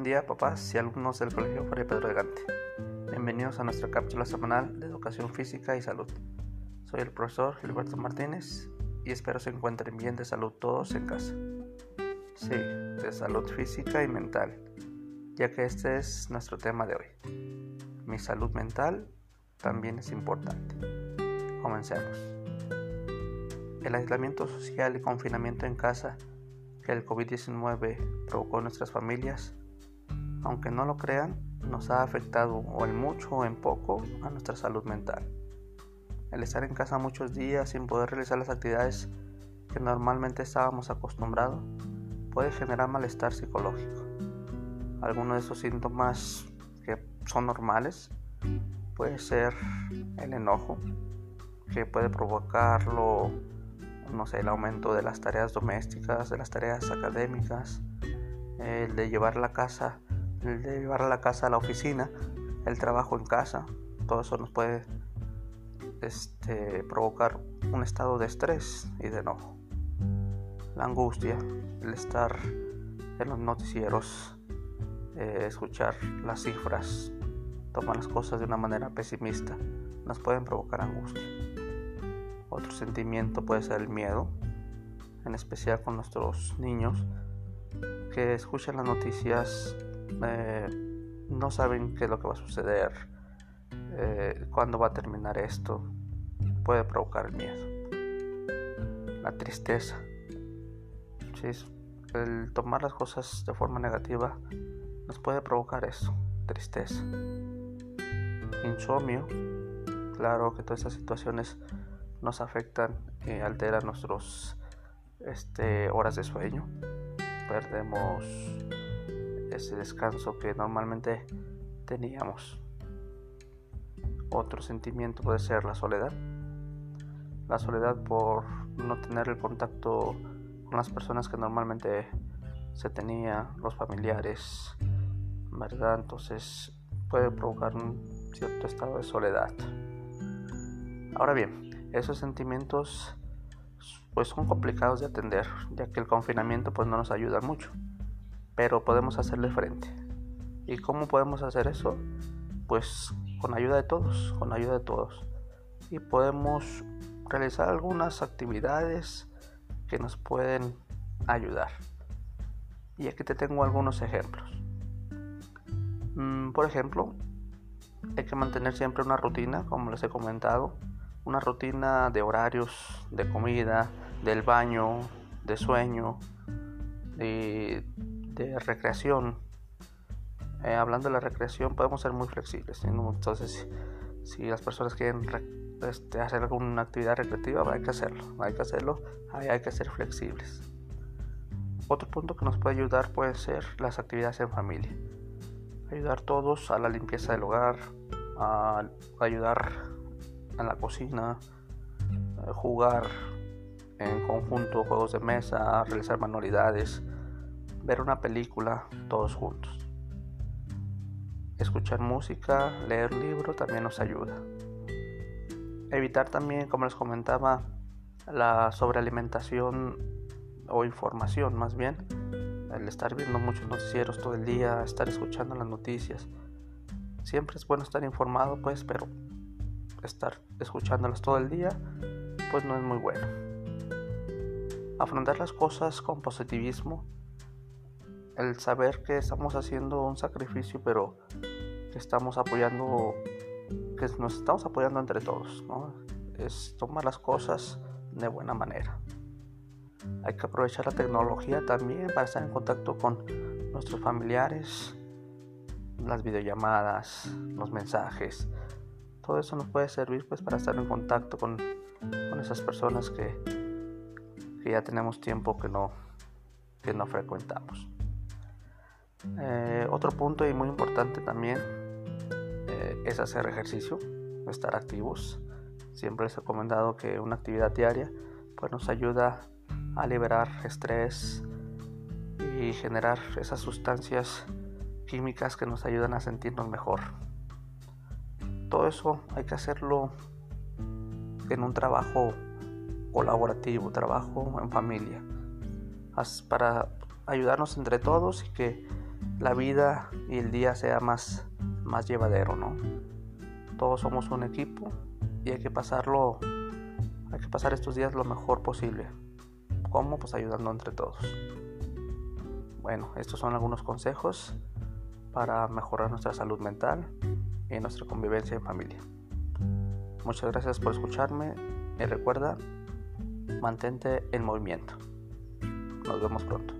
Buen día, papás y alumnos del Colegio Fray Pedro de Gante. Bienvenidos a nuestra cápsula semanal de educación física y salud. Soy el profesor Gilberto Martínez y espero se encuentren bien de salud todos en casa. Sí, de salud física y mental, ya que este es nuestro tema de hoy. Mi salud mental también es importante. Comencemos. El aislamiento social y confinamiento en casa que el COVID-19 provocó en nuestras familias aunque no lo crean, nos ha afectado o en mucho o en poco a nuestra salud mental. El estar en casa muchos días sin poder realizar las actividades que normalmente estábamos acostumbrados puede generar malestar psicológico. Algunos de esos síntomas que son normales puede ser el enojo, que puede provocarlo, no sé, el aumento de las tareas domésticas, de las tareas académicas, el de llevar la casa el de llevar a la casa a la oficina, el trabajo en casa, todo eso nos puede este, provocar un estado de estrés y de enojo. La angustia, el estar en los noticieros, eh, escuchar las cifras, tomar las cosas de una manera pesimista, nos pueden provocar angustia. Otro sentimiento puede ser el miedo, en especial con nuestros niños que escuchan las noticias no saben qué es lo que va a suceder, eh, cuándo va a terminar esto, puede provocar el miedo. La tristeza. el tomar las cosas de forma negativa nos puede provocar eso, tristeza. Insomnio. Claro que todas estas situaciones nos afectan y alteran nuestras este, horas de sueño. Perdemos ese descanso que normalmente teníamos. Otro sentimiento puede ser la soledad. La soledad por no tener el contacto con las personas que normalmente se tenía, los familiares, ¿verdad? Entonces puede provocar un cierto estado de soledad. Ahora bien, esos sentimientos pues son complicados de atender, ya que el confinamiento pues no nos ayuda mucho pero podemos hacerle frente. ¿Y cómo podemos hacer eso? Pues con ayuda de todos, con ayuda de todos. Y podemos realizar algunas actividades que nos pueden ayudar. Y aquí te tengo algunos ejemplos. Mm, por ejemplo, hay que mantener siempre una rutina, como les he comentado, una rutina de horarios, de comida, del baño, de sueño, de recreación, eh, hablando de la recreación, podemos ser muy flexibles. Entonces, si, las personas quieren este, hacer alguna actividad recreativa, hay que hacerlo. Hay que hacerlo, hay que ser flexibles. Otro punto que nos puede ayudar puede ser las actividades en familia. Ayudar todos a la limpieza del hogar, a ayudar en la cocina, jugar en conjunto juegos de mesa, realizar manualidades, ver una película todos juntos. Escuchar música, leer libro también nos ayuda. Evitar también, como les comentaba, la sobrealimentación o información más bien. El estar viendo muchos noticieros todo el día, estar escuchando las noticias. Siempre es bueno estar informado, pues, pero estar escuchándolas todo el día, pues no es muy bueno. Afrontar las cosas con positivismo el saber que estamos haciendo un sacrificio, pero que estamos apoyando, que nos estamos apoyando entre todos, Es tomar las cosas de buena manera. Hay que aprovechar la tecnología también para estar en contacto con nuestros familiares, las videollamadas, los mensajes. Todo eso nos puede servir pues para estar en contacto con, esas personas que, que ya tenemos tiempo que no, que no frecuentamos. Eh, otro punto y muy importante también eh, es hacer ejercicio, estar activos. Siempre he recomendado que una actividad diaria pues nos ayuda a liberar estrés y generar esas sustancias químicas que nos ayudan a sentirnos mejor. Todo eso hay que hacerlo en un trabajo colaborativo, trabajo en familia, para ayudarnos entre todos y que la vida y el día sea más, más llevadero, ¿no? Todos somos un equipo y hay que pasarlo, hay que pasar estos días lo mejor posible. ¿Cómo? Pues ayudando entre todos. Bueno, estos son algunos consejos para mejorar nuestra salud mental y nuestra convivencia en familia. Muchas gracias por escucharme y recuerda, mantente en movimiento. Nos vemos pronto.